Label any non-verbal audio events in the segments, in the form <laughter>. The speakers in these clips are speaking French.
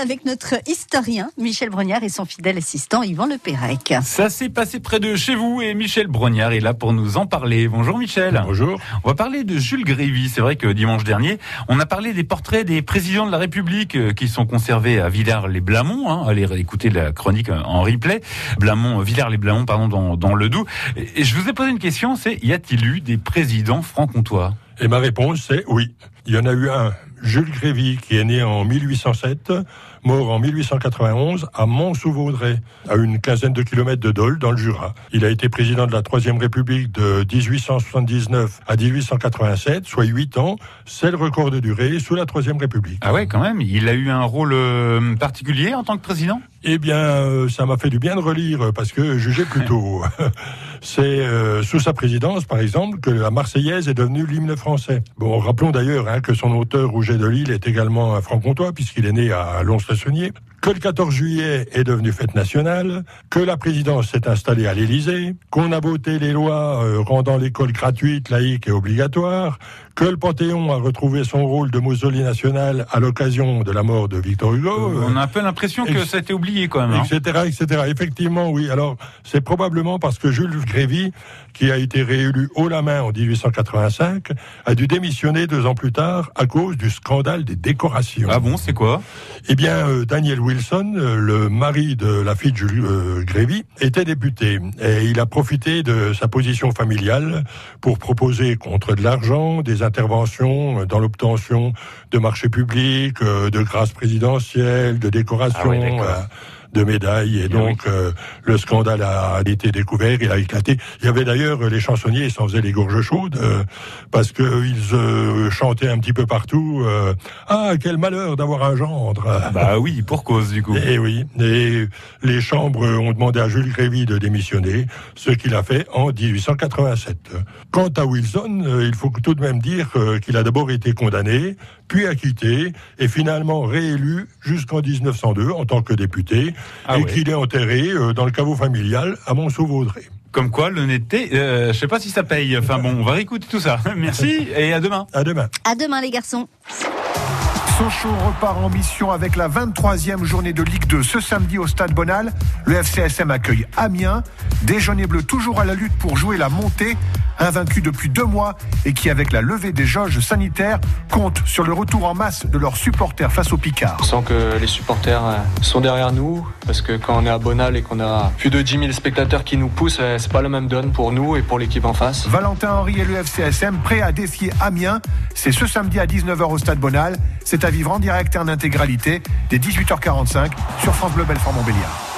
avec notre historien Michel Brognard et son fidèle assistant Yvan Le Pérec. Ça s'est passé près de chez vous et Michel Brognard est là pour nous en parler. Bonjour Michel. Bonjour. On va parler de Jules Grévy. C'est vrai que dimanche dernier, on a parlé des portraits des présidents de la République euh, qui sont conservés à Villars-les-Blamont. Hein. Allez écouter la chronique en replay. Blamont, Villars-les-Blamont, pardon, dans, dans le Doubs. Et je vous ai posé une question, c'est y a-t-il eu des présidents franc-comtois? Et ma réponse, c'est oui. Il y en a eu un, Jules Grévy, qui est né en 1807, mort en 1891 à Mont-sous-Vaudrey, à une quinzaine de kilomètres de Dole, dans le Jura. Il a été président de la Troisième République de 1879 à 1887, soit huit ans. C'est le record de durée sous la Troisième République. Ah ouais, quand même. Il a eu un rôle euh, particulier en tant que président? Eh bien, euh, ça m'a fait du bien de relire, parce que jugez plutôt. <laughs> C'est euh, sous sa présidence, par exemple, que la Marseillaise est devenue l'hymne français. Bon, rappelons d'ailleurs hein, que son auteur, Rouget de Lille, est également un franc-comtois, puisqu'il est né à Lons-le-Saunier que le 14 juillet est devenu fête nationale, que la présidence s'est installée à l'Élysée, qu'on a voté les lois euh, rendant l'école gratuite, laïque et obligatoire, que le Panthéon a retrouvé son rôle de mausolée national à l'occasion de la mort de Victor Hugo. Euh, on a un peu l'impression que ça a été oublié quand même. Etc., hein. etc. Effectivement, oui. Alors, c'est probablement parce que Jules Grévy, qui a été réélu haut la main en 1885, a dû démissionner deux ans plus tard à cause du scandale des décorations. Ah bon, c'est quoi? Eh bien, euh, Daniel Wilson, euh, le mari de la fille de euh, Grévy, était député et il a profité de sa position familiale pour proposer contre de l'argent des interventions dans l'obtention de marchés publics, de grâces présidentielles, de décorations. Ah de médailles. Et, donc, euh, le scandale a, été découvert, il a éclaté. Il y avait d'ailleurs les chansonniers, ils s'en faisaient les gorges chaudes, euh, parce qu'ils euh, chantaient un petit peu partout. ah, quel malheur d'avoir un gendre Bah oui, pour cause du coup. Et oui. Et les chambres ont demandé à Jules Grévy de démissionner, ce qu'il a fait en 1887. Quant à Wilson, il faut tout de même dire qu'il a d'abord été condamné, puis acquitté, et finalement réélu jusqu'en 1902 en tant que député. Ah et qu'il est enterré euh, dans le caveau familial à Mont-Saint-Vaudrey. Comme quoi, l'honnêteté, euh, je sais pas si ça paye. Enfin bon, on va réécouter tout ça. <laughs> Merci et à demain. À demain. À demain les garçons. Sochaux repart en mission avec la 23e journée de Ligue 2 ce samedi au Stade Bonal. Le FCSM accueille Amiens. Et bleus toujours à la lutte pour jouer la montée invaincus depuis deux mois et qui, avec la levée des jauges sanitaires, comptent sur le retour en masse de leurs supporters face aux Picards. On sent que les supporters euh, sont derrière nous parce que quand on est à Bonal et qu'on a plus de 10 000 spectateurs qui nous poussent, euh, c'est pas la même donne pour nous et pour l'équipe en face. Valentin Henry et le FCSM prêts à défier Amiens. C'est ce samedi à 19h au Stade Bonal. C'est à vivre en direct et en intégralité dès 18h45 sur France Bleu Belfort Montbéliard.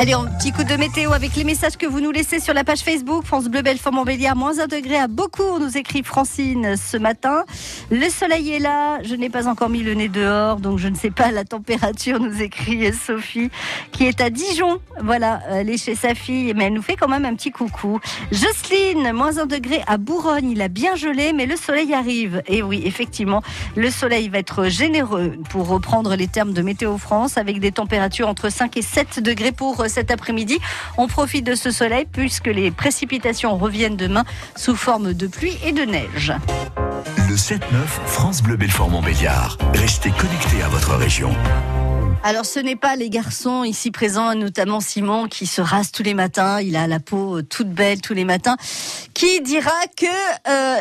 Allez, un petit coup de météo avec les messages que vous nous laissez sur la page Facebook. France Bleu Belfort Montbéliard, moins un degré à beaucoup, nous écrit Francine ce matin. Le soleil est là, je n'ai pas encore mis le nez dehors, donc je ne sais pas la température, nous écrit Sophie, qui est à Dijon. Voilà, elle est chez sa fille, mais elle nous fait quand même un petit coucou. Jocelyne, moins un degré à Bourgogne, il a bien gelé, mais le soleil arrive. Et oui, effectivement, le soleil va être généreux pour reprendre les termes de Météo France, avec des températures entre 5 et 7 degrés pour cet après-midi. On profite de ce soleil puisque les précipitations reviennent demain sous forme de pluie et de neige. Le 7-9, France Bleu Belfort Montbéliard. Restez connectés à votre région. Alors ce n'est pas les garçons ici présents, notamment Simon qui se rase tous les matins, il a la peau toute belle tous les matins, qui dira que euh,